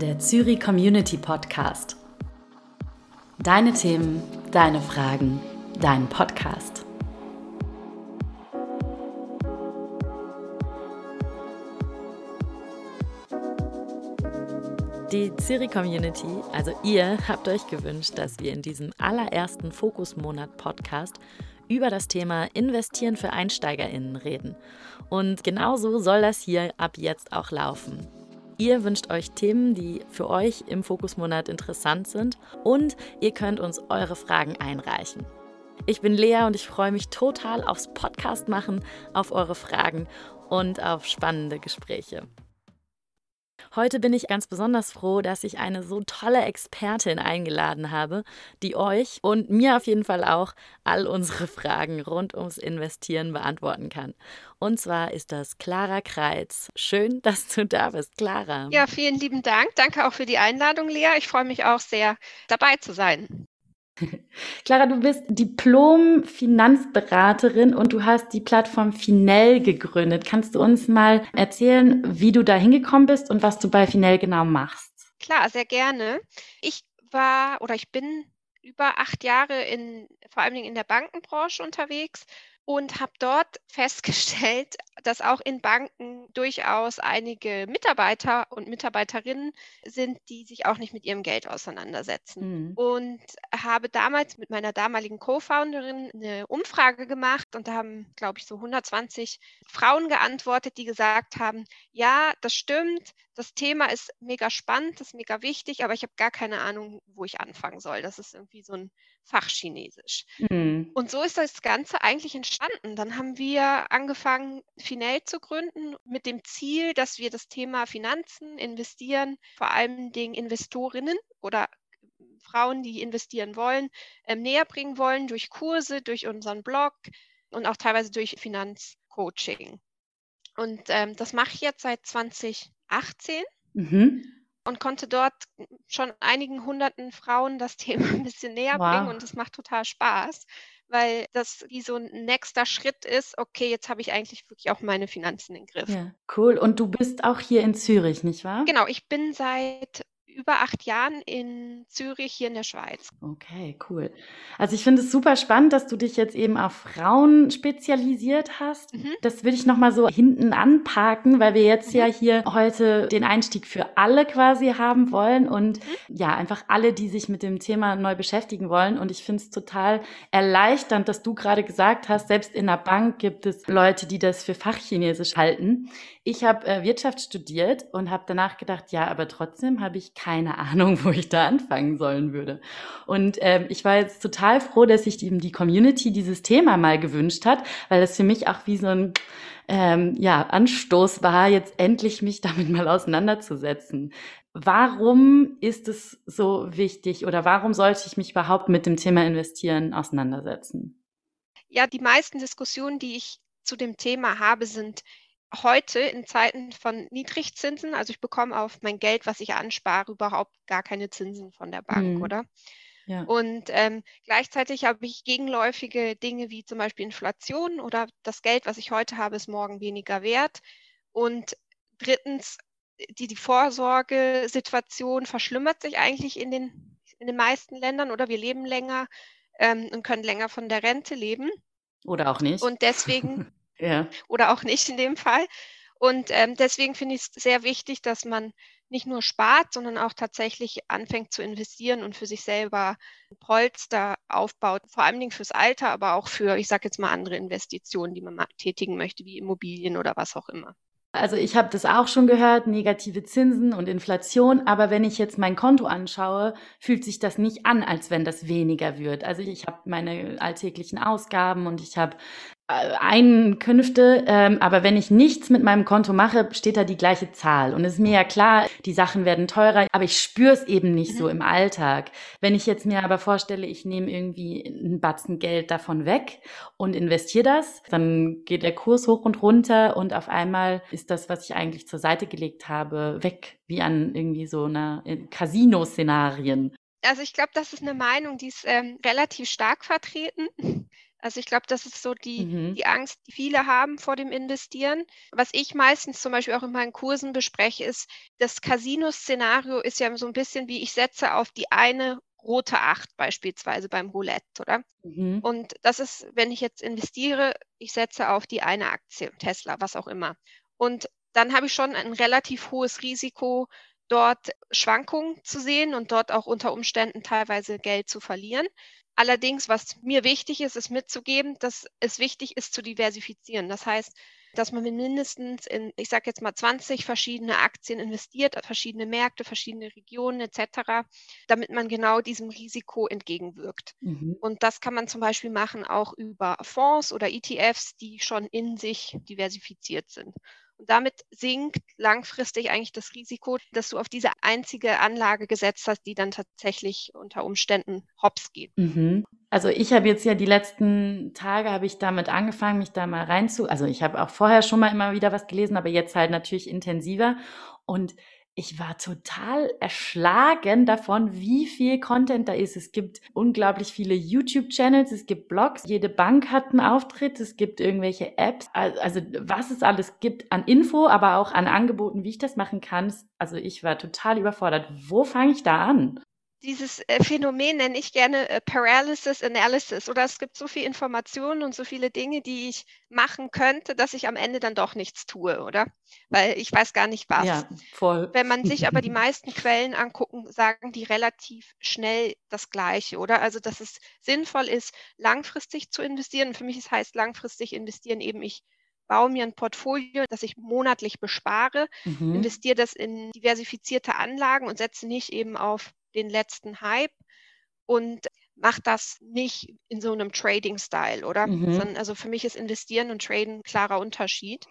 der Zürich Community Podcast. Deine Themen, deine Fragen, dein Podcast. Die Zürich Community, also ihr, habt euch gewünscht, dass wir in diesem allerersten Fokusmonat Podcast über das Thema Investieren für EinsteigerInnen reden. Und genauso soll das hier ab jetzt auch laufen. Ihr wünscht euch Themen, die für euch im Fokusmonat interessant sind und ihr könnt uns eure Fragen einreichen. Ich bin Lea und ich freue mich total aufs Podcast machen, auf eure Fragen und auf spannende Gespräche. Heute bin ich ganz besonders froh, dass ich eine so tolle Expertin eingeladen habe, die euch und mir auf jeden Fall auch all unsere Fragen rund ums Investieren beantworten kann. Und zwar ist das Clara Kreitz. Schön, dass du da bist, Clara. Ja, vielen lieben Dank. Danke auch für die Einladung, Lea. Ich freue mich auch sehr, dabei zu sein. Clara, du bist Diplom-Finanzberaterin und du hast die Plattform Finell gegründet. Kannst du uns mal erzählen, wie du da hingekommen bist und was du bei Finell genau machst? Klar, sehr gerne. Ich war oder ich bin über acht Jahre in, vor allen Dingen in der Bankenbranche unterwegs und habe dort festgestellt, dass auch in Banken durchaus einige Mitarbeiter und Mitarbeiterinnen sind, die sich auch nicht mit ihrem Geld auseinandersetzen. Mhm. Und habe damals mit meiner damaligen Co-Founderin eine Umfrage gemacht und da haben, glaube ich, so 120 Frauen geantwortet, die gesagt haben, ja, das stimmt, das Thema ist mega spannend, das ist mega wichtig, aber ich habe gar keine Ahnung, wo ich anfangen soll. Das ist irgendwie so ein Fachchinesisch. Mhm. Und so ist das Ganze eigentlich entstanden. Dann haben wir angefangen, Finell zu gründen, mit dem Ziel, dass wir das Thema Finanzen, Investieren, vor allen Dingen Investorinnen oder Frauen, die investieren wollen, äh, näher bringen wollen durch Kurse, durch unseren Blog und auch teilweise durch Finanzcoaching. Und ähm, das mache ich jetzt seit 2018. Mhm und konnte dort schon einigen hunderten Frauen das Thema ein bisschen näher wow. bringen und es macht total Spaß, weil das wie so ein nächster Schritt ist, okay, jetzt habe ich eigentlich wirklich auch meine Finanzen im Griff. Ja, cool. Und du bist auch hier in Zürich, nicht wahr? Genau, ich bin seit über acht Jahren in Zürich hier in der Schweiz. Okay, cool. Also ich finde es super spannend, dass du dich jetzt eben auf Frauen spezialisiert hast. Mhm. Das will ich nochmal so hinten anparken, weil wir jetzt mhm. ja hier heute den Einstieg für alle quasi haben wollen und mhm. ja, einfach alle, die sich mit dem Thema neu beschäftigen wollen. Und ich finde es total erleichternd, dass du gerade gesagt hast, selbst in der Bank gibt es Leute, die das für Fachchinesisch halten. Ich habe äh, Wirtschaft studiert und habe danach gedacht, ja, aber trotzdem habe ich keine Ahnung, wo ich da anfangen sollen würde. Und ähm, ich war jetzt total froh, dass sich eben die Community dieses Thema mal gewünscht hat, weil das für mich auch wie so ein ähm, ja, Anstoß war, jetzt endlich mich damit mal auseinanderzusetzen. Warum ist es so wichtig oder warum sollte ich mich überhaupt mit dem Thema Investieren auseinandersetzen? Ja, die meisten Diskussionen, die ich zu dem Thema habe, sind heute in Zeiten von Niedrigzinsen, also ich bekomme auf mein Geld, was ich anspare, überhaupt gar keine Zinsen von der Bank, mhm. oder? Ja. Und ähm, gleichzeitig habe ich gegenläufige Dinge wie zum Beispiel Inflation oder das Geld, was ich heute habe, ist morgen weniger wert. Und drittens, die, die Vorsorgesituation verschlimmert sich eigentlich in den, in den meisten Ländern oder wir leben länger ähm, und können länger von der Rente leben. Oder auch nicht. Und deswegen Ja. Oder auch nicht in dem Fall. Und ähm, deswegen finde ich es sehr wichtig, dass man nicht nur spart, sondern auch tatsächlich anfängt zu investieren und für sich selber Polster aufbaut, vor allen Dingen fürs Alter, aber auch für, ich sage jetzt mal, andere Investitionen, die man mal tätigen möchte, wie Immobilien oder was auch immer. Also ich habe das auch schon gehört, negative Zinsen und Inflation, aber wenn ich jetzt mein Konto anschaue, fühlt sich das nicht an, als wenn das weniger wird. Also ich habe meine alltäglichen Ausgaben und ich habe Einkünfte, ähm, aber wenn ich nichts mit meinem Konto mache, steht da die gleiche Zahl. Und es ist mir ja klar, die Sachen werden teurer, aber ich spüre es eben nicht mhm. so im Alltag. Wenn ich jetzt mir aber vorstelle, ich nehme irgendwie einen Batzen Geld davon weg und investiere das, dann geht der Kurs hoch und runter und auf einmal ist das, was ich eigentlich zur Seite gelegt habe, weg, wie an irgendwie so einer äh, Casino-Szenarien. Also ich glaube, das ist eine Meinung, die ist ähm, relativ stark vertreten Also ich glaube, das ist so die, mhm. die Angst, die viele haben vor dem Investieren. Was ich meistens zum Beispiel auch in meinen Kursen bespreche, ist, das Casino-Szenario ist ja so ein bisschen wie ich setze auf die eine rote Acht beispielsweise beim Roulette, oder? Mhm. Und das ist, wenn ich jetzt investiere, ich setze auf die eine Aktie, Tesla, was auch immer. Und dann habe ich schon ein relativ hohes Risiko, dort Schwankungen zu sehen und dort auch unter Umständen teilweise Geld zu verlieren. Allerdings, was mir wichtig ist, ist mitzugeben, dass es wichtig ist zu diversifizieren. Das heißt, dass man mindestens in, ich sage jetzt mal, 20 verschiedene Aktien investiert, verschiedene Märkte, verschiedene Regionen etc., damit man genau diesem Risiko entgegenwirkt. Mhm. Und das kann man zum Beispiel machen auch über Fonds oder ETFs, die schon in sich diversifiziert sind. Und damit sinkt langfristig eigentlich das Risiko, dass du auf diese einzige Anlage gesetzt hast, die dann tatsächlich unter Umständen hops geht. Mhm. Also ich habe jetzt ja die letzten Tage habe ich damit angefangen, mich da mal reinzu. Also ich habe auch vorher schon mal immer wieder was gelesen, aber jetzt halt natürlich intensiver. Und ich war total erschlagen davon, wie viel Content da ist. Es gibt unglaublich viele YouTube-Channels, es gibt Blogs, jede Bank hat einen Auftritt, es gibt irgendwelche Apps. Also was es alles gibt an Info, aber auch an Angeboten, wie ich das machen kann. Also ich war total überfordert. Wo fange ich da an? Dieses äh, Phänomen nenne ich gerne äh, Paralysis Analysis oder es gibt so viel Informationen und so viele Dinge, die ich machen könnte, dass ich am Ende dann doch nichts tue, oder? Weil ich weiß gar nicht was. Ja, voll. Wenn man sich aber die meisten Quellen angucken, sagen die relativ schnell das Gleiche, oder? Also, dass es sinnvoll ist, langfristig zu investieren. Für mich ist, heißt langfristig investieren eben, ich baue mir ein Portfolio, das ich monatlich bespare, mhm. investiere das in diversifizierte Anlagen und setze nicht eben auf den letzten Hype und mache das nicht in so einem Trading-Style, oder? Mhm. Sondern, also für mich ist Investieren und Traden ein klarer Unterschied.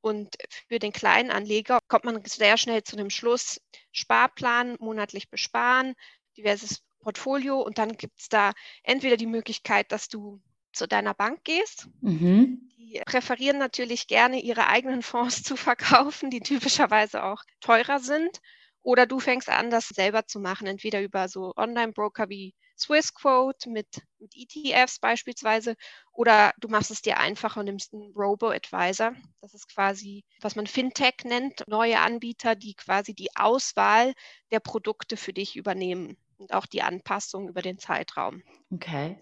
Und für den kleinen Anleger kommt man sehr schnell zu dem Schluss, Sparplan, monatlich besparen, diverses Portfolio und dann gibt es da entweder die Möglichkeit, dass du zu deiner Bank gehst. Mhm. Die präferieren natürlich gerne, ihre eigenen Fonds zu verkaufen, die typischerweise auch teurer sind. Oder du fängst an, das selber zu machen, entweder über so Online-Broker wie Swissquote mit, mit ETFs beispielsweise, oder du machst es dir einfacher und nimmst einen Robo-Advisor. Das ist quasi, was man Fintech nennt, neue Anbieter, die quasi die Auswahl der Produkte für dich übernehmen und auch die Anpassung über den Zeitraum. Okay.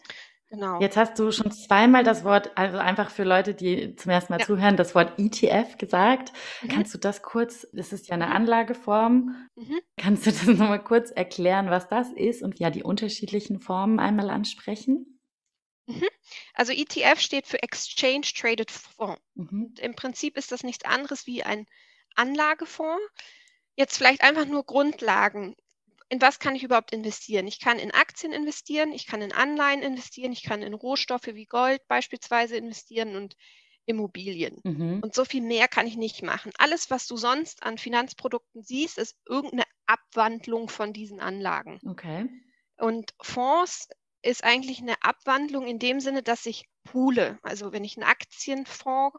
Genau. Jetzt hast du schon zweimal das Wort, also einfach für Leute, die zum ersten Mal ja. zuhören, das Wort ETF gesagt. Mhm. Kannst du das kurz, das ist ja eine Anlageform, mhm. kannst du das nochmal kurz erklären, was das ist und ja die unterschiedlichen Formen einmal ansprechen? Mhm. Also ETF steht für Exchange Traded Fonds. Mhm. Im Prinzip ist das nichts anderes wie ein Anlagefonds. Jetzt vielleicht einfach nur Grundlagen in was kann ich überhaupt investieren? Ich kann in Aktien investieren, ich kann in Anleihen investieren, ich kann in Rohstoffe wie Gold beispielsweise investieren und Immobilien. Mhm. Und so viel mehr kann ich nicht machen. Alles, was du sonst an Finanzprodukten siehst, ist irgendeine Abwandlung von diesen Anlagen. Okay. Und Fonds ist eigentlich eine Abwandlung in dem Sinne, dass ich poole. Also wenn ich einen Aktienfonds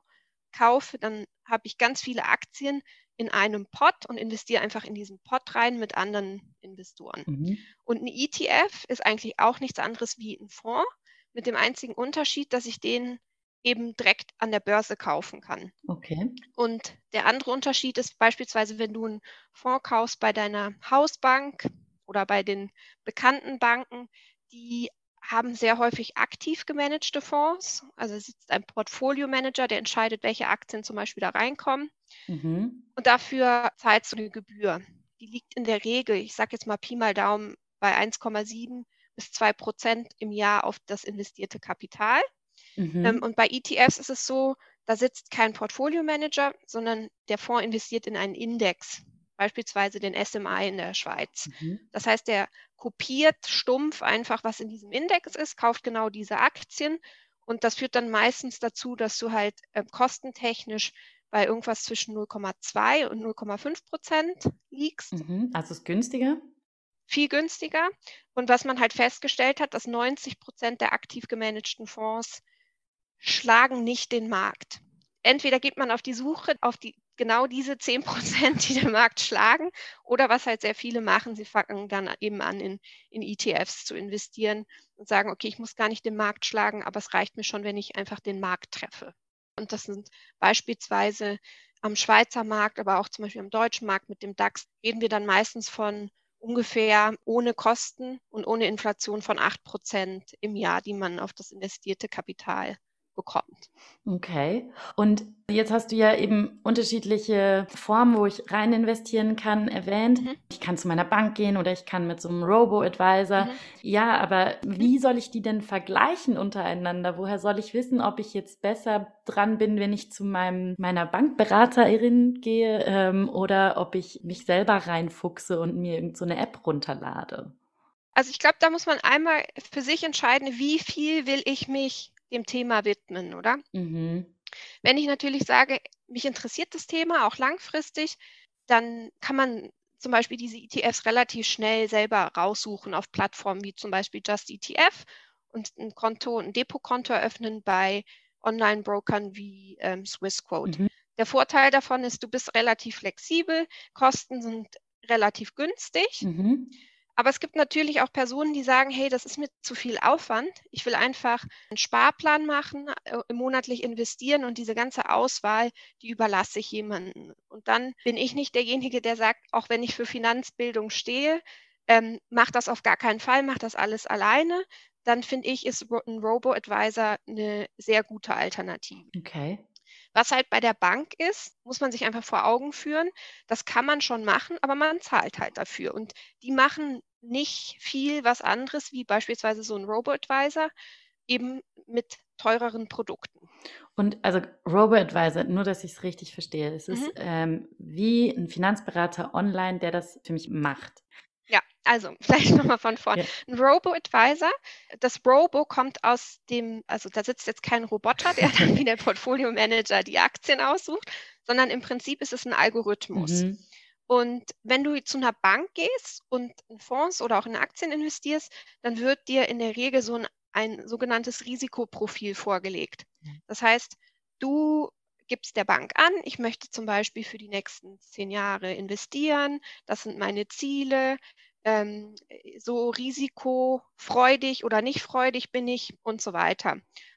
kaufe, dann habe ich ganz viele Aktien, in einem Pot und investiere einfach in diesen Pot rein mit anderen Investoren. Mhm. Und ein ETF ist eigentlich auch nichts anderes wie ein Fonds, mit dem einzigen Unterschied, dass ich den eben direkt an der Börse kaufen kann. Okay. Und der andere Unterschied ist beispielsweise, wenn du einen Fonds kaufst bei deiner Hausbank oder bei den bekannten Banken, die haben sehr häufig aktiv gemanagte Fonds. Also sitzt ein Portfolio-Manager, der entscheidet, welche Aktien zum Beispiel da reinkommen. Mhm. Und dafür zahlst du eine Gebühr. Die liegt in der Regel, ich sage jetzt mal Pi mal Daumen, bei 1,7 bis 2 Prozent im Jahr auf das investierte Kapital. Mhm. Ähm, und bei ETFs ist es so, da sitzt kein Portfolio-Manager, sondern der Fonds investiert in einen Index beispielsweise den SMI in der Schweiz. Mhm. Das heißt, der kopiert stumpf einfach, was in diesem Index ist, kauft genau diese Aktien und das führt dann meistens dazu, dass du halt äh, kostentechnisch bei irgendwas zwischen 0,2 und 0,5 Prozent liegst. Mhm. Also ist günstiger? Viel günstiger. Und was man halt festgestellt hat, dass 90 Prozent der aktiv gemanagten Fonds schlagen nicht den Markt entweder geht man auf die Suche auf die genau diese 10 Prozent, die den Markt schlagen. Oder was halt sehr viele machen, sie fangen dann eben an, in, in ETFs zu investieren und sagen, okay, ich muss gar nicht den Markt schlagen, aber es reicht mir schon, wenn ich einfach den Markt treffe. Und das sind beispielsweise am Schweizer Markt, aber auch zum Beispiel am deutschen Markt mit dem DAX, reden wir dann meistens von ungefähr ohne Kosten und ohne Inflation von 8 Prozent im Jahr, die man auf das investierte Kapital bekommt. Okay. Und jetzt hast du ja eben unterschiedliche Formen, wo ich rein investieren kann, erwähnt. Mhm. Ich kann zu meiner Bank gehen oder ich kann mit so einem Robo-Advisor. Mhm. Ja, aber wie soll ich die denn vergleichen untereinander? Woher soll ich wissen, ob ich jetzt besser dran bin, wenn ich zu meinem, meiner Bankberaterin gehe ähm, oder ob ich mich selber reinfuchse und mir irgendeine so App runterlade? Also ich glaube, da muss man einmal für sich entscheiden, wie viel will ich mich dem Thema widmen, oder? Mhm. Wenn ich natürlich sage, mich interessiert das Thema auch langfristig, dann kann man zum Beispiel diese ETFs relativ schnell selber raussuchen auf Plattformen wie zum Beispiel Just ETF und ein Konto, ein Depotkonto eröffnen bei Online-Brokern wie ähm, Swissquote. Mhm. Der Vorteil davon ist, du bist relativ flexibel, Kosten sind relativ günstig. Mhm. Aber es gibt natürlich auch Personen, die sagen, hey, das ist mir zu viel Aufwand. Ich will einfach einen Sparplan machen, äh, monatlich investieren und diese ganze Auswahl, die überlasse ich jemandem. Und dann bin ich nicht derjenige, der sagt, auch wenn ich für Finanzbildung stehe, ähm, mach das auf gar keinen Fall, mach das alles alleine. Dann finde ich, ist ein Robo-Advisor eine sehr gute Alternative. Okay. Was halt bei der Bank ist, muss man sich einfach vor Augen führen, das kann man schon machen, aber man zahlt halt dafür. Und die machen nicht viel was anderes wie beispielsweise so ein Robo-Advisor, eben mit teureren Produkten. Und also Robo-Advisor, nur dass ich es richtig verstehe, es ist mhm. ähm, wie ein Finanzberater online, der das für mich macht. Also vielleicht nochmal von vorne. Ja. Ein Robo-Advisor, das Robo kommt aus dem, also da sitzt jetzt kein Roboter, der dann wie der Portfolio-Manager die Aktien aussucht, sondern im Prinzip ist es ein Algorithmus. Mhm. Und wenn du zu einer Bank gehst und in Fonds oder auch in Aktien investierst, dann wird dir in der Regel so ein, ein sogenanntes Risikoprofil vorgelegt. Das heißt, du gibst der Bank an, ich möchte zum Beispiel für die nächsten zehn Jahre investieren, das sind meine Ziele, ähm, so risikofreudig oder nicht freudig bin ich und so weiter.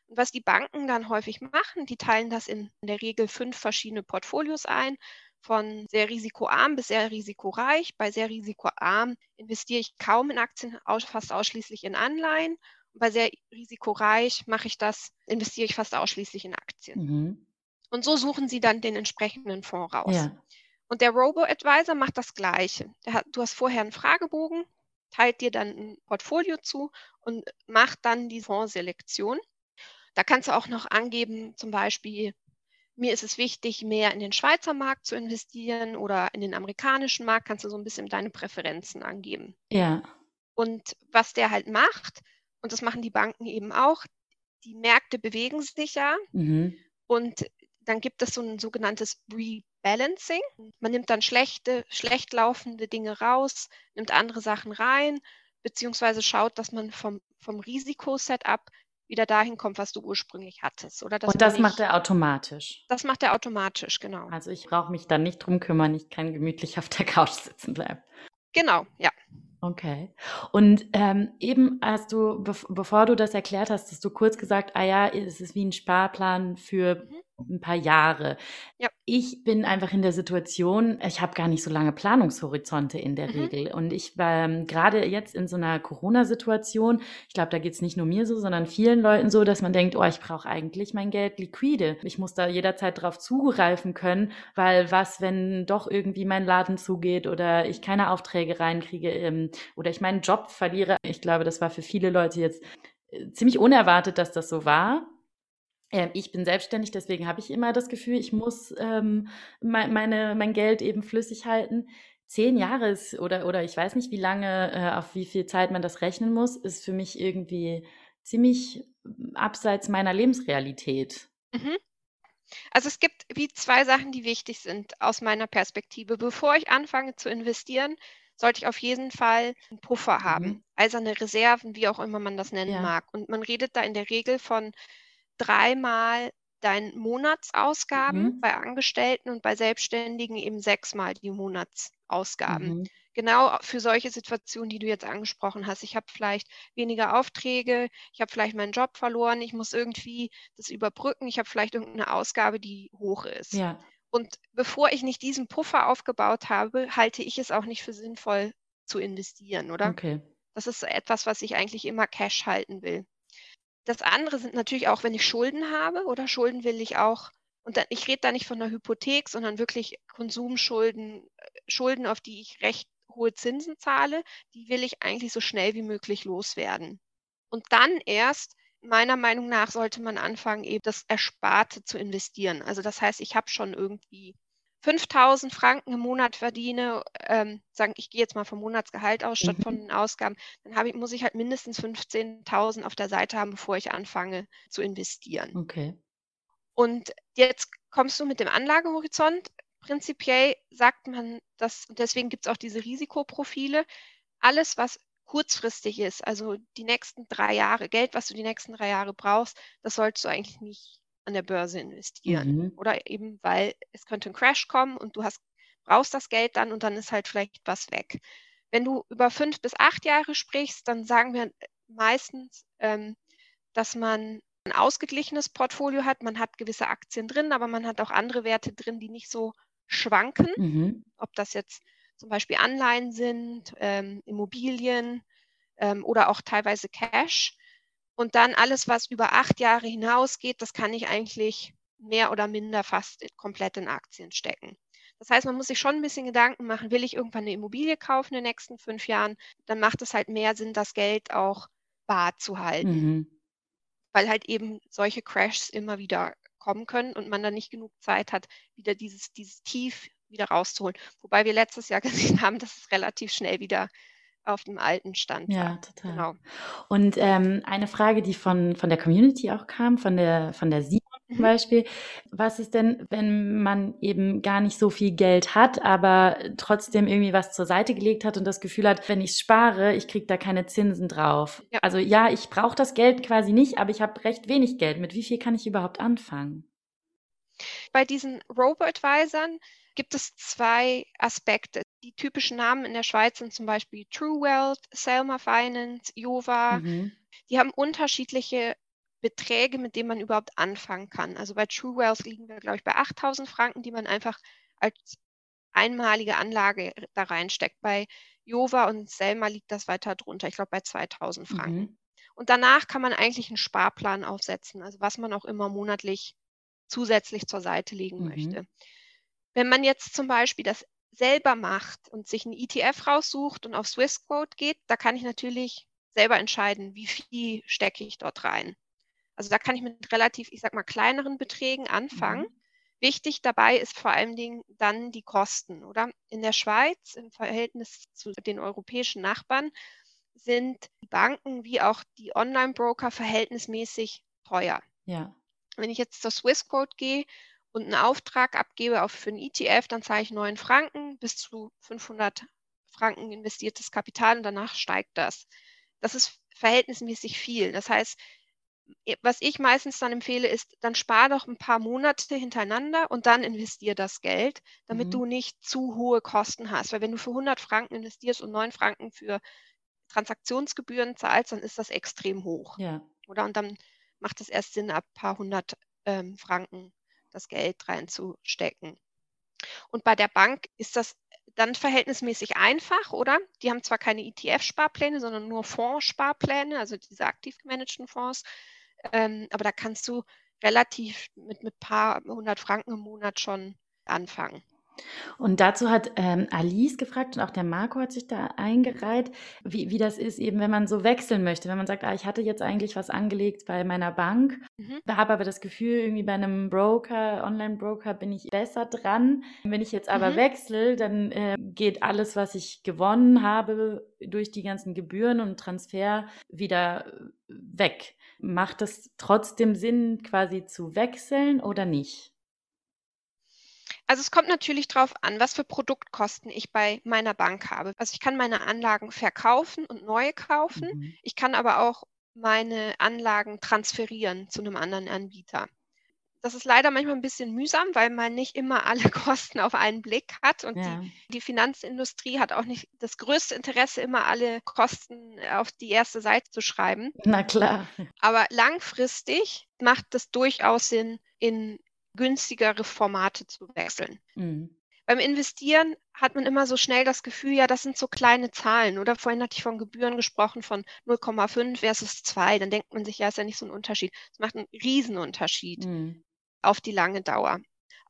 Und was die Banken dann häufig machen, die teilen das in, in der Regel fünf verschiedene Portfolios ein, von sehr risikoarm bis sehr risikoreich. Bei sehr risikoarm investiere ich kaum in Aktien, fast ausschließlich in Anleihen. Und bei sehr risikoreich mache ich das, investiere ich fast ausschließlich in Aktien. Mhm. Und so suchen Sie dann den entsprechenden Fonds raus. Ja. Und der Robo-Advisor macht das Gleiche. Hat, du hast vorher einen Fragebogen, teilt dir dann ein Portfolio zu und macht dann die Fondsselektion. Da kannst du auch noch angeben, zum Beispiel, mir ist es wichtig, mehr in den Schweizer Markt zu investieren oder in den amerikanischen Markt, kannst du so ein bisschen deine Präferenzen angeben. Ja. Und was der halt macht, und das machen die Banken eben auch, die Märkte bewegen sich ja mhm. und dann gibt es so ein sogenanntes Rebalancing. Man nimmt dann schlechte, schlecht laufende Dinge raus, nimmt andere Sachen rein, beziehungsweise schaut, dass man vom, vom Risikosetup wieder dahin kommt, was du ursprünglich hattest. Oder Und das nicht, macht er automatisch. Das macht er automatisch, genau. Also ich brauche mich dann nicht drum kümmern, ich kann gemütlich auf der Couch sitzen bleiben. Genau, ja. Okay. Und ähm, eben hast du, bev bevor du das erklärt hast, hast du kurz gesagt, ah ja, es ist wie ein Sparplan für mhm ein paar Jahre. Ja. Ich bin einfach in der Situation, ich habe gar nicht so lange Planungshorizonte in der mhm. Regel. Und ich war ähm, gerade jetzt in so einer Corona-Situation, ich glaube, da geht es nicht nur mir so, sondern vielen Leuten so, dass man denkt, oh, ich brauche eigentlich mein Geld liquide. Ich muss da jederzeit drauf zugreifen können, weil was, wenn doch irgendwie mein Laden zugeht oder ich keine Aufträge reinkriege ähm, oder ich meinen Job verliere. Ich glaube, das war für viele Leute jetzt äh, ziemlich unerwartet, dass das so war. Ähm, ich bin selbstständig, deswegen habe ich immer das Gefühl, ich muss ähm, mein, meine, mein Geld eben flüssig halten. Zehn Jahre ist, oder, oder ich weiß nicht, wie lange, äh, auf wie viel Zeit man das rechnen muss, ist für mich irgendwie ziemlich hm, abseits meiner Lebensrealität. Mhm. Also es gibt wie zwei Sachen, die wichtig sind aus meiner Perspektive. Bevor ich anfange zu investieren, sollte ich auf jeden Fall einen Puffer haben, mhm. eiserne Reserven, wie auch immer man das nennen ja. mag. Und man redet da in der Regel von dreimal deinen Monatsausgaben, mhm. bei Angestellten und bei Selbstständigen eben sechsmal die Monatsausgaben. Mhm. Genau für solche Situationen, die du jetzt angesprochen hast. Ich habe vielleicht weniger Aufträge, ich habe vielleicht meinen Job verloren, ich muss irgendwie das überbrücken, ich habe vielleicht irgendeine Ausgabe, die hoch ist. Ja. Und bevor ich nicht diesen Puffer aufgebaut habe, halte ich es auch nicht für sinnvoll zu investieren, oder? Okay. Das ist etwas, was ich eigentlich immer Cash halten will. Das andere sind natürlich auch, wenn ich Schulden habe oder Schulden will ich auch, und dann, ich rede da nicht von einer Hypothek, sondern wirklich Konsumschulden, äh, Schulden, auf die ich recht hohe Zinsen zahle, die will ich eigentlich so schnell wie möglich loswerden. Und dann erst, meiner Meinung nach, sollte man anfangen, eben das Ersparte zu investieren. Also das heißt, ich habe schon irgendwie 5000 Franken im Monat verdiene, ähm, sagen, ich gehe jetzt mal vom Monatsgehalt aus statt mhm. von den Ausgaben, dann ich, muss ich halt mindestens 15.000 auf der Seite haben, bevor ich anfange zu investieren. Okay. Und jetzt kommst du mit dem Anlagehorizont. Prinzipiell sagt man das, und deswegen gibt es auch diese Risikoprofile. Alles, was kurzfristig ist, also die nächsten drei Jahre, Geld, was du die nächsten drei Jahre brauchst, das solltest du eigentlich nicht an der Börse investieren. Mhm. Oder eben, weil es könnte ein Crash kommen und du hast, brauchst das Geld dann und dann ist halt vielleicht was weg. Wenn du über fünf bis acht Jahre sprichst, dann sagen wir meistens, ähm, dass man ein ausgeglichenes Portfolio hat. Man hat gewisse Aktien drin, aber man hat auch andere Werte drin, die nicht so schwanken. Mhm. Ob das jetzt zum Beispiel Anleihen sind, ähm, Immobilien ähm, oder auch teilweise Cash. Und dann alles, was über acht Jahre hinausgeht, das kann ich eigentlich mehr oder minder fast komplett in Aktien stecken. Das heißt, man muss sich schon ein bisschen Gedanken machen, will ich irgendwann eine Immobilie kaufen in den nächsten fünf Jahren, dann macht es halt mehr Sinn, das Geld auch bar zu halten. Mhm. Weil halt eben solche Crashs immer wieder kommen können und man dann nicht genug Zeit hat, wieder dieses, dieses Tief wieder rauszuholen. Wobei wir letztes Jahr gesehen haben, dass es relativ schnell wieder auf dem alten Stand ja, war. total. Genau. Und ähm, eine Frage, die von, von der Community auch kam, von der, von der Simon zum mhm. Beispiel. Was ist denn, wenn man eben gar nicht so viel Geld hat, aber trotzdem irgendwie was zur Seite gelegt hat und das Gefühl hat, wenn ich spare, ich kriege da keine Zinsen drauf. Ja. Also ja, ich brauche das Geld quasi nicht, aber ich habe recht wenig Geld. Mit wie viel kann ich überhaupt anfangen? Bei diesen Robo-Advisern gibt es zwei Aspekte. Die typischen Namen in der Schweiz sind zum Beispiel True Wealth, Selma Finance, Jova. Mhm. Die haben unterschiedliche Beträge, mit denen man überhaupt anfangen kann. Also bei True Wealth liegen wir, glaube ich, bei 8000 Franken, die man einfach als einmalige Anlage da reinsteckt. Bei Jova und Selma liegt das weiter drunter, ich glaube bei 2000 Franken. Mhm. Und danach kann man eigentlich einen Sparplan aufsetzen, also was man auch immer monatlich zusätzlich zur Seite legen mhm. möchte. Wenn man jetzt zum Beispiel das selber macht und sich ein ETF raussucht und auf Swissquote geht, da kann ich natürlich selber entscheiden, wie viel stecke ich dort rein. Also da kann ich mit relativ, ich sag mal, kleineren Beträgen anfangen. Mhm. Wichtig dabei ist vor allen Dingen dann die Kosten, oder? In der Schweiz im Verhältnis zu den europäischen Nachbarn sind die Banken wie auch die Online-Broker verhältnismäßig teuer. Ja. Wenn ich jetzt zur Swissquote gehe und einen Auftrag abgebe auf, für einen ETF, dann zahle ich 9 Franken bis zu 500 Franken investiertes Kapital und danach steigt das. Das ist verhältnismäßig viel. Das heißt, was ich meistens dann empfehle, ist, dann spar doch ein paar Monate hintereinander und dann investier das Geld, damit mhm. du nicht zu hohe Kosten hast. Weil wenn du für 100 Franken investierst und 9 Franken für Transaktionsgebühren zahlst, dann ist das extrem hoch. Ja. Oder? Und dann macht es erst Sinn, ab ein paar hundert ähm, Franken das Geld reinzustecken. Und bei der Bank ist das dann verhältnismäßig einfach, oder? Die haben zwar keine ETF-Sparpläne, sondern nur Fondssparpläne, also diese aktiv gemanagten Fonds. Ähm, aber da kannst du relativ mit ein paar hundert Franken im Monat schon anfangen. Und dazu hat ähm, Alice gefragt und auch der Marco hat sich da eingereiht, wie, wie das ist, eben wenn man so wechseln möchte. Wenn man sagt, ah, ich hatte jetzt eigentlich was angelegt bei meiner Bank, mhm. habe aber das Gefühl, irgendwie bei einem Broker, Online-Broker bin ich besser dran. Wenn ich jetzt aber mhm. wechsle, dann äh, geht alles, was ich gewonnen habe, durch die ganzen Gebühren und Transfer wieder weg. Macht es trotzdem Sinn, quasi zu wechseln oder nicht? Also es kommt natürlich darauf an, was für Produktkosten ich bei meiner Bank habe. Also ich kann meine Anlagen verkaufen und neue kaufen. Mhm. Ich kann aber auch meine Anlagen transferieren zu einem anderen Anbieter. Das ist leider manchmal ein bisschen mühsam, weil man nicht immer alle Kosten auf einen Blick hat und ja. die, die, Finanzindustrie hat auch nicht das größte Interesse, immer alle Kosten auf die erste Seite zu schreiben. Na klar. Aber langfristig macht es durchaus Sinn, in günstigere Formate zu wechseln. Mhm. Beim Investieren hat man immer so schnell das Gefühl, ja, das sind so kleine Zahlen. Oder vorhin hatte ich von Gebühren gesprochen von 0,5 versus 2. Dann denkt man sich, ja, ist ja nicht so ein Unterschied. Es macht einen Riesenunterschied mhm. auf die lange Dauer.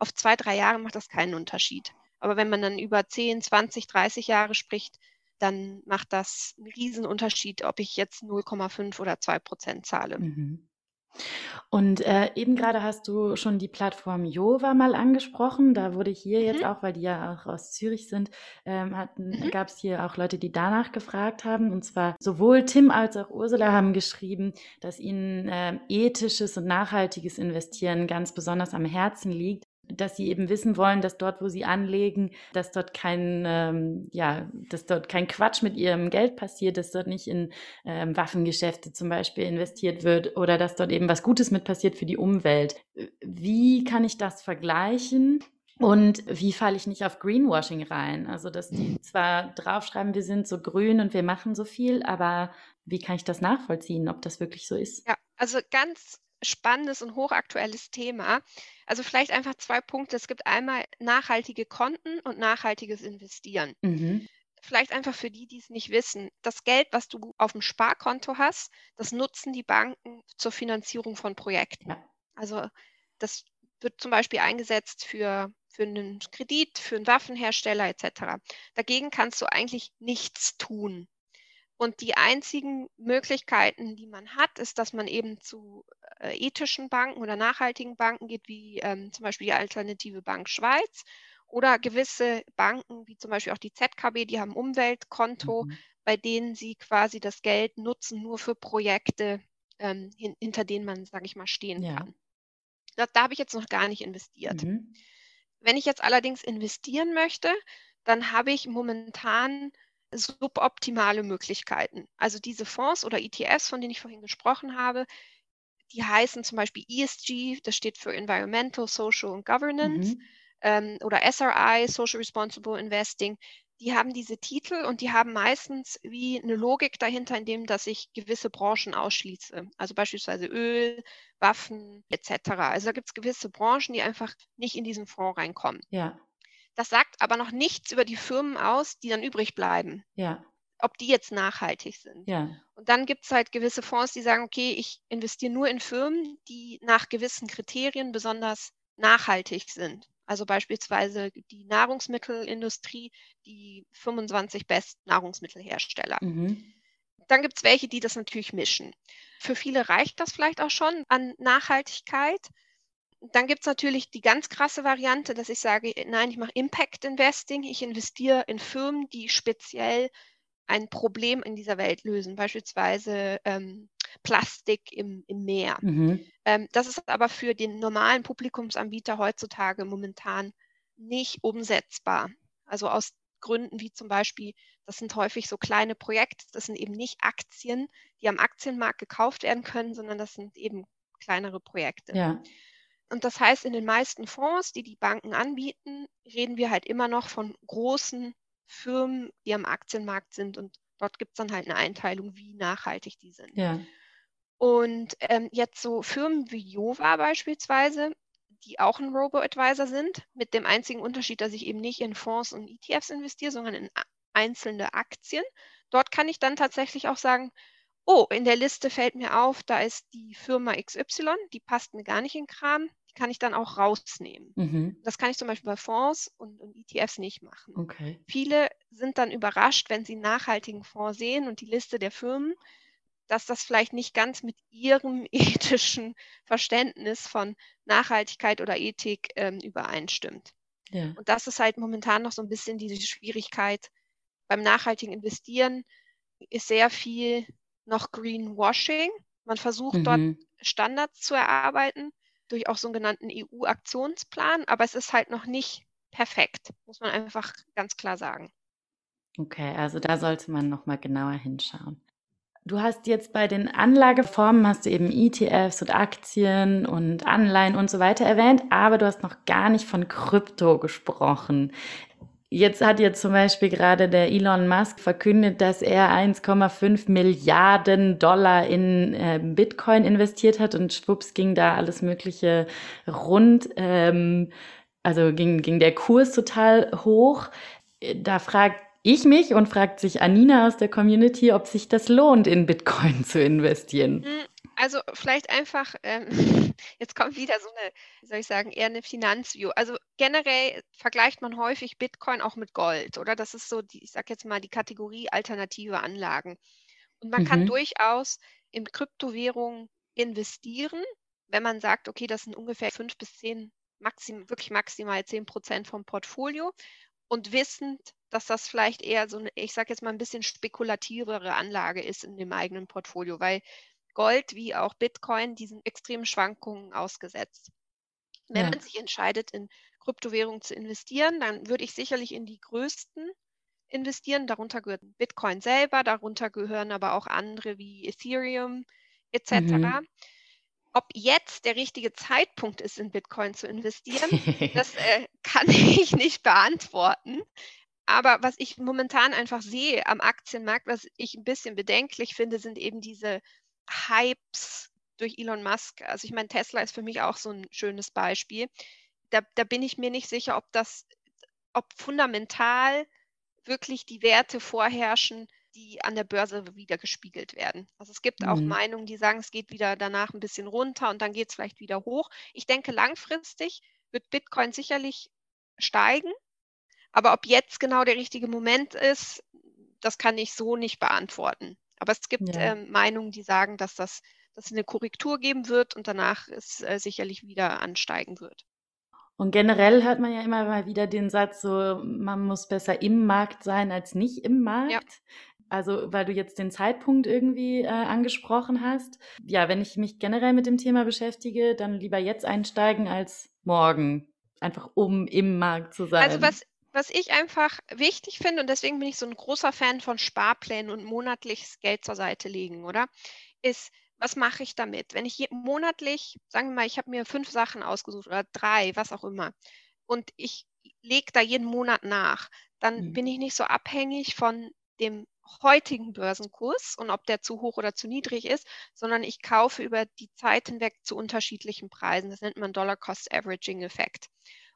Auf zwei, drei Jahre macht das keinen Unterschied. Aber wenn man dann über 10, 20, 30 Jahre spricht, dann macht das einen Riesenunterschied, ob ich jetzt 0,5 oder 2 Prozent zahle. Mhm. Und äh, eben gerade hast du schon die Plattform Jova mal angesprochen. Da wurde hier jetzt mhm. auch, weil die ja auch aus Zürich sind, ähm, mhm. gab es hier auch Leute, die danach gefragt haben. Und zwar sowohl Tim als auch Ursula haben geschrieben, dass ihnen äh, ethisches und nachhaltiges Investieren ganz besonders am Herzen liegt dass sie eben wissen wollen, dass dort, wo sie anlegen, dass dort kein, ähm, ja, dass dort kein Quatsch mit ihrem Geld passiert, dass dort nicht in ähm, Waffengeschäfte zum Beispiel investiert wird oder dass dort eben was Gutes mit passiert für die Umwelt. Wie kann ich das vergleichen? Und wie falle ich nicht auf Greenwashing rein? Also, dass die zwar draufschreiben, wir sind so grün und wir machen so viel, aber wie kann ich das nachvollziehen, ob das wirklich so ist? Ja, also ganz spannendes und hochaktuelles Thema. Also vielleicht einfach zwei Punkte. Es gibt einmal nachhaltige Konten und nachhaltiges Investieren. Mhm. Vielleicht einfach für die, die es nicht wissen. Das Geld, was du auf dem Sparkonto hast, das nutzen die Banken zur Finanzierung von Projekten. Ja. Also das wird zum Beispiel eingesetzt für, für einen Kredit, für einen Waffenhersteller etc. Dagegen kannst du eigentlich nichts tun. Und die einzigen Möglichkeiten, die man hat, ist, dass man eben zu äh, ethischen Banken oder nachhaltigen Banken geht, wie ähm, zum Beispiel die Alternative Bank Schweiz oder gewisse Banken, wie zum Beispiel auch die ZKB, die haben Umweltkonto, mhm. bei denen sie quasi das Geld nutzen nur für Projekte, ähm, hin, hinter denen man, sage ich mal, stehen ja. kann. Da, da habe ich jetzt noch gar nicht investiert. Mhm. Wenn ich jetzt allerdings investieren möchte, dann habe ich momentan suboptimale Möglichkeiten. Also diese Fonds oder ETFs, von denen ich vorhin gesprochen habe, die heißen zum Beispiel ESG, das steht für Environmental, Social und Governance, mhm. ähm, oder SRI, Social Responsible Investing. Die haben diese Titel und die haben meistens wie eine Logik dahinter, indem dass ich gewisse Branchen ausschließe. Also beispielsweise Öl, Waffen etc. Also da gibt es gewisse Branchen, die einfach nicht in diesen Fonds reinkommen. Ja. Das sagt aber noch nichts über die Firmen aus, die dann übrig bleiben. Ja. Ob die jetzt nachhaltig sind. Ja. Und dann gibt es halt gewisse Fonds, die sagen, okay, ich investiere nur in Firmen, die nach gewissen Kriterien besonders nachhaltig sind. Also beispielsweise die Nahrungsmittelindustrie, die 25 besten Nahrungsmittelhersteller. Mhm. Dann gibt es welche, die das natürlich mischen. Für viele reicht das vielleicht auch schon an Nachhaltigkeit. Dann gibt es natürlich die ganz krasse Variante, dass ich sage, nein, ich mache Impact Investing. Ich investiere in Firmen, die speziell ein Problem in dieser Welt lösen, beispielsweise ähm, Plastik im, im Meer. Mhm. Ähm, das ist aber für den normalen Publikumsanbieter heutzutage momentan nicht umsetzbar. Also aus Gründen wie zum Beispiel, das sind häufig so kleine Projekte, das sind eben nicht Aktien, die am Aktienmarkt gekauft werden können, sondern das sind eben kleinere Projekte. Ja. Und das heißt, in den meisten Fonds, die die Banken anbieten, reden wir halt immer noch von großen Firmen, die am Aktienmarkt sind. Und dort gibt es dann halt eine Einteilung, wie nachhaltig die sind. Ja. Und ähm, jetzt so Firmen wie Jova beispielsweise, die auch ein Robo-Advisor sind, mit dem einzigen Unterschied, dass ich eben nicht in Fonds und ETFs investiere, sondern in einzelne Aktien. Dort kann ich dann tatsächlich auch sagen, oh, in der Liste fällt mir auf, da ist die Firma XY, die passt mir gar nicht in den Kram, die kann ich dann auch rausnehmen. Mhm. Das kann ich zum Beispiel bei Fonds und, und ETFs nicht machen. Okay. Viele sind dann überrascht, wenn sie einen nachhaltigen Fonds sehen und die Liste der Firmen, dass das vielleicht nicht ganz mit ihrem ethischen Verständnis von Nachhaltigkeit oder Ethik ähm, übereinstimmt. Ja. Und das ist halt momentan noch so ein bisschen diese Schwierigkeit beim nachhaltigen Investieren ist sehr viel noch Greenwashing. Man versucht mhm. dort Standards zu erarbeiten durch auch sogenannten EU-Aktionsplan, aber es ist halt noch nicht perfekt, muss man einfach ganz klar sagen. Okay, also da sollte man noch mal genauer hinschauen. Du hast jetzt bei den Anlageformen hast du eben ETFs und Aktien und Anleihen und so weiter erwähnt, aber du hast noch gar nicht von Krypto gesprochen. Jetzt hat jetzt zum Beispiel gerade der Elon Musk verkündet, dass er 1,5 Milliarden Dollar in äh, Bitcoin investiert hat und schwupps ging da alles Mögliche rund. Ähm, also ging, ging der Kurs total hoch. Da fragt ich mich und fragt sich Anina aus der Community, ob sich das lohnt, in Bitcoin zu investieren. Also vielleicht einfach, ähm, jetzt kommt wieder so eine, wie soll ich sagen, eher eine Finanzview. Also generell vergleicht man häufig Bitcoin auch mit Gold, oder? Das ist so, die, ich sage jetzt mal, die Kategorie alternative Anlagen. Und man mhm. kann durchaus in Kryptowährungen investieren, wenn man sagt, okay, das sind ungefähr fünf bis zehn, maxim, wirklich maximal zehn Prozent vom Portfolio und wissend, dass das vielleicht eher so eine, ich sage jetzt mal ein bisschen spekulativere Anlage ist in dem eigenen Portfolio, weil Gold wie auch Bitcoin diesen extremen Schwankungen ausgesetzt. Wenn ja. man sich entscheidet, in Kryptowährungen zu investieren, dann würde ich sicherlich in die größten investieren. Darunter gehört Bitcoin selber, darunter gehören aber auch andere wie Ethereum etc. Mhm. Ob jetzt der richtige Zeitpunkt ist, in Bitcoin zu investieren, das äh, kann ich nicht beantworten. Aber was ich momentan einfach sehe am Aktienmarkt, was ich ein bisschen bedenklich finde, sind eben diese Hypes durch Elon Musk. Also ich meine, Tesla ist für mich auch so ein schönes Beispiel. Da, da bin ich mir nicht sicher, ob das, ob fundamental wirklich die Werte vorherrschen, die an der Börse wieder gespiegelt werden. Also es gibt auch mhm. Meinungen, die sagen, es geht wieder danach ein bisschen runter und dann geht es vielleicht wieder hoch. Ich denke, langfristig wird Bitcoin sicherlich steigen, aber ob jetzt genau der richtige Moment ist, das kann ich so nicht beantworten. Aber es gibt ja. ähm, Meinungen, die sagen, dass das dass es eine Korrektur geben wird und danach es äh, sicherlich wieder ansteigen wird. Und generell hört man ja immer mal wieder den Satz, so man muss besser im Markt sein als nicht im Markt. Ja. Also, weil du jetzt den Zeitpunkt irgendwie äh, angesprochen hast. Ja, wenn ich mich generell mit dem Thema beschäftige, dann lieber jetzt einsteigen als morgen. Einfach um im Markt zu sein. Also, was, was ich einfach wichtig finde, und deswegen bin ich so ein großer Fan von Sparplänen und monatliches Geld zur Seite legen, oder? Ist, was mache ich damit? Wenn ich monatlich, sagen wir mal, ich habe mir fünf Sachen ausgesucht oder drei, was auch immer, und ich lege da jeden Monat nach, dann mhm. bin ich nicht so abhängig von dem heutigen Börsenkurs und ob der zu hoch oder zu niedrig ist, sondern ich kaufe über die Zeit hinweg zu unterschiedlichen Preisen. Das nennt man Dollar Cost Averaging Effekt.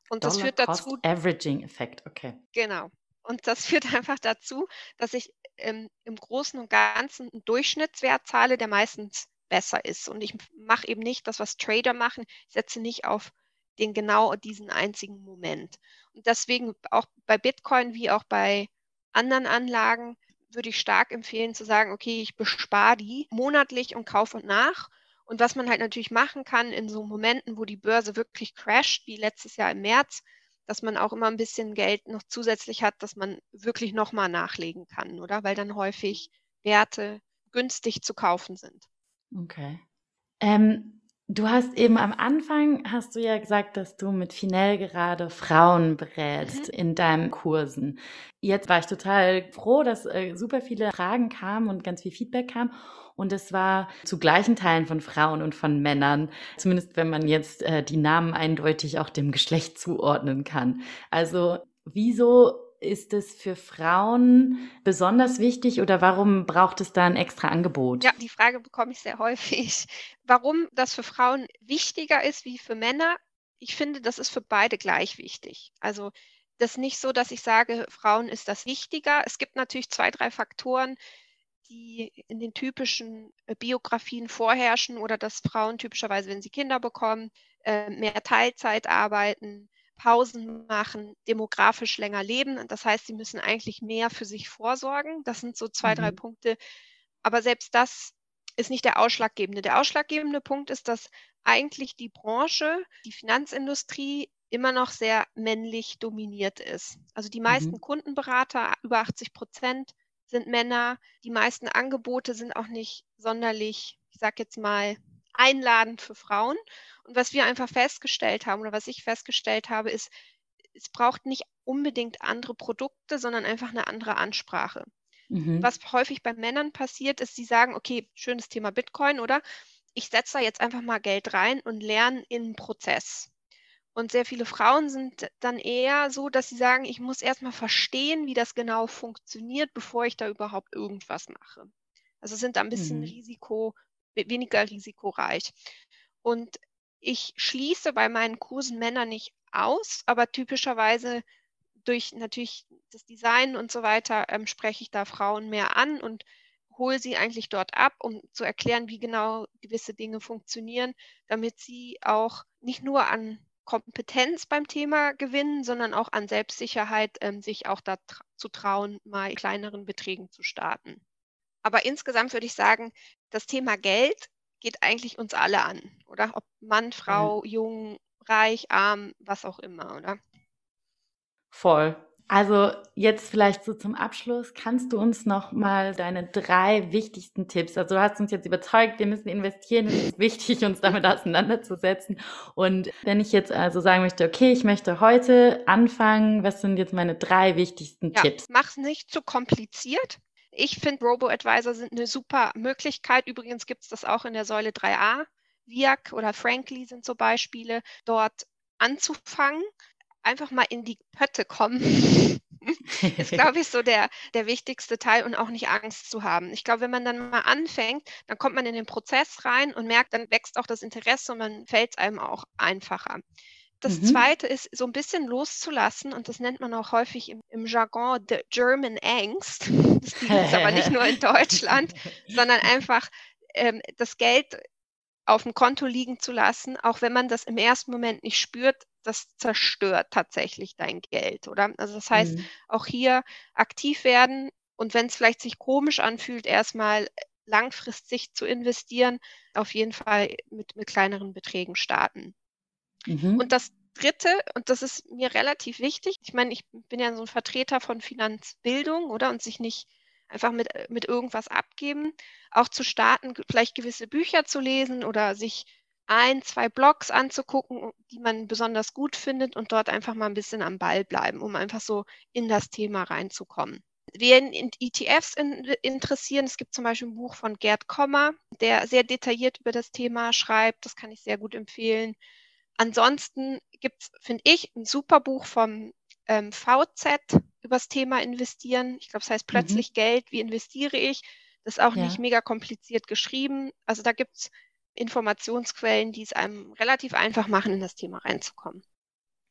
Und das führt dazu. Averaging Effekt, okay. Genau. Und das führt einfach dazu, dass ich ähm, im Großen und Ganzen einen Durchschnittswert zahle, der meistens besser ist. Und ich mache eben nicht das, was Trader machen. Ich setze nicht auf den genau diesen einzigen Moment. Und deswegen auch bei Bitcoin wie auch bei anderen Anlagen würde ich stark empfehlen zu sagen, okay, ich bespare die monatlich und kaufe und nach. Und was man halt natürlich machen kann in so Momenten, wo die Börse wirklich crasht, wie letztes Jahr im März, dass man auch immer ein bisschen Geld noch zusätzlich hat, dass man wirklich nochmal nachlegen kann, oder? Weil dann häufig Werte günstig zu kaufen sind. Okay. Ähm, Du hast eben am Anfang, hast du ja gesagt, dass du mit Finell gerade Frauen berätst mhm. in deinen Kursen. Jetzt war ich total froh, dass äh, super viele Fragen kamen und ganz viel Feedback kam. Und es war zu gleichen Teilen von Frauen und von Männern, zumindest wenn man jetzt äh, die Namen eindeutig auch dem Geschlecht zuordnen kann. Also wieso ist es für Frauen besonders wichtig oder warum braucht es da ein extra Angebot? Ja, die Frage bekomme ich sehr häufig. Warum das für Frauen wichtiger ist wie für Männer? Ich finde, das ist für beide gleich wichtig. Also das ist nicht so, dass ich sage, Frauen ist das wichtiger. Es gibt natürlich zwei, drei Faktoren, die in den typischen äh, Biografien vorherrschen oder dass Frauen typischerweise, wenn sie Kinder bekommen, äh, mehr Teilzeit arbeiten, Pausen machen, demografisch länger leben. Das heißt, sie müssen eigentlich mehr für sich vorsorgen. Das sind so zwei, mhm. drei Punkte. Aber selbst das ist nicht der ausschlaggebende. Der ausschlaggebende Punkt ist, dass eigentlich die Branche, die Finanzindustrie immer noch sehr männlich dominiert ist. Also die meisten mhm. Kundenberater, über 80 Prozent, sind Männer. Die meisten Angebote sind auch nicht sonderlich, ich sage jetzt mal, einladend für Frauen. Und was wir einfach festgestellt haben oder was ich festgestellt habe, ist, es braucht nicht unbedingt andere Produkte, sondern einfach eine andere Ansprache. Mhm. Was häufig bei Männern passiert, ist, sie sagen, okay, schönes Thema Bitcoin, oder? Ich setze da jetzt einfach mal Geld rein und lerne in Prozess. Und sehr viele Frauen sind dann eher so, dass sie sagen, ich muss erstmal verstehen, wie das genau funktioniert, bevor ich da überhaupt irgendwas mache. Also sind da ein bisschen mhm. Weniger risikoreich. Und ich schließe bei meinen Kursen Männer nicht aus, aber typischerweise durch natürlich das Design und so weiter ähm, spreche ich da Frauen mehr an und hole sie eigentlich dort ab, um zu erklären, wie genau gewisse Dinge funktionieren, damit sie auch nicht nur an Kompetenz beim Thema gewinnen, sondern auch an Selbstsicherheit, ähm, sich auch da tra zu trauen, mal kleineren Beträgen zu starten. Aber insgesamt würde ich sagen, das Thema Geld geht eigentlich uns alle an, oder? Ob Mann, Frau, mhm. jung, reich, arm, was auch immer, oder? Voll. Also jetzt vielleicht so zum Abschluss, kannst du uns noch mal deine drei wichtigsten Tipps, also du hast uns jetzt überzeugt, wir müssen investieren, es ist wichtig, uns damit auseinanderzusetzen. Und wenn ich jetzt also sagen möchte, okay, ich möchte heute anfangen, was sind jetzt meine drei wichtigsten ja, Tipps? Mach's nicht zu kompliziert. Ich finde, Robo-Advisor sind eine super Möglichkeit. Übrigens gibt es das auch in der Säule 3a. VIAC oder Frankly sind so Beispiele, dort anzufangen einfach mal in die Pötte kommen, ist, glaube ich, so der, der wichtigste Teil und auch nicht Angst zu haben. Ich glaube, wenn man dann mal anfängt, dann kommt man in den Prozess rein und merkt, dann wächst auch das Interesse und dann fällt es einem auch einfacher. Das mhm. zweite ist, so ein bisschen loszulassen, und das nennt man auch häufig im, im Jargon the German Angst. Das gibt es aber nicht nur in Deutschland, sondern einfach ähm, das Geld auf dem Konto liegen zu lassen, auch wenn man das im ersten Moment nicht spürt, das zerstört tatsächlich dein Geld, oder? Also das heißt, mhm. auch hier aktiv werden und wenn es vielleicht sich komisch anfühlt, erstmal langfristig zu investieren, auf jeden Fall mit, mit kleineren Beträgen starten. Mhm. Und das Dritte, und das ist mir relativ wichtig, ich meine, ich bin ja so ein Vertreter von Finanzbildung, oder? Und sich nicht einfach mit, mit irgendwas abgeben, auch zu starten, vielleicht gewisse Bücher zu lesen oder sich ein, zwei Blogs anzugucken, die man besonders gut findet und dort einfach mal ein bisschen am Ball bleiben, um einfach so in das Thema reinzukommen. Wen in ETFs in, interessieren, es gibt zum Beispiel ein Buch von Gerd Kommer, der sehr detailliert über das Thema schreibt. Das kann ich sehr gut empfehlen. Ansonsten gibt es, finde ich, ein super Buch vom ähm, VZ über das Thema Investieren. Ich glaube, es heißt mhm. plötzlich mhm. Geld, wie investiere ich? Das ist auch ja. nicht mega kompliziert geschrieben. Also da gibt es Informationsquellen, die es einem relativ einfach machen, in das Thema reinzukommen.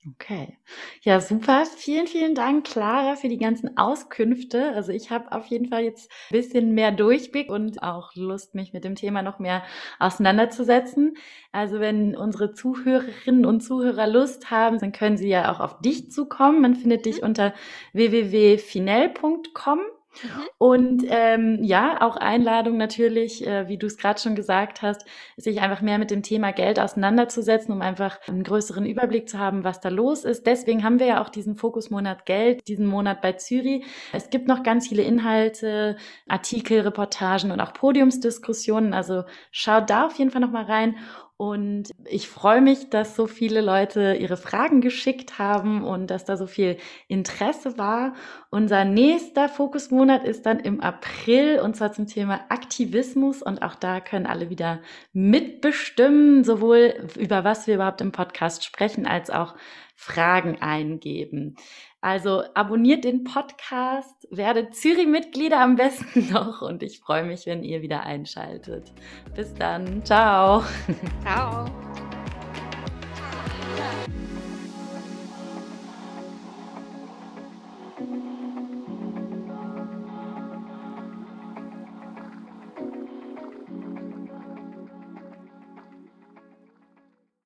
Okay. Ja, super. Vielen, vielen Dank, Clara, für die ganzen Auskünfte. Also ich habe auf jeden Fall jetzt ein bisschen mehr Durchblick und auch Lust, mich mit dem Thema noch mehr auseinanderzusetzen. Also wenn unsere Zuhörerinnen und Zuhörer Lust haben, dann können sie ja auch auf dich zukommen. Man findet dich mhm. unter www.finell.com. Mhm. Und ähm, ja, auch Einladung natürlich, äh, wie du es gerade schon gesagt hast, sich einfach mehr mit dem Thema Geld auseinanderzusetzen, um einfach einen größeren Überblick zu haben, was da los ist. Deswegen haben wir ja auch diesen Fokusmonat Geld, diesen Monat bei Zürich. Es gibt noch ganz viele Inhalte, Artikel, Reportagen und auch Podiumsdiskussionen. Also schaut da auf jeden Fall noch mal rein. Und ich freue mich, dass so viele Leute ihre Fragen geschickt haben und dass da so viel Interesse war. Unser nächster Fokusmonat ist dann im April und zwar zum Thema Aktivismus. Und auch da können alle wieder mitbestimmen, sowohl über was wir überhaupt im Podcast sprechen, als auch Fragen eingeben. Also abonniert den Podcast, werdet Zürich-Mitglieder am besten noch und ich freue mich, wenn ihr wieder einschaltet. Bis dann. Ciao. Ciao.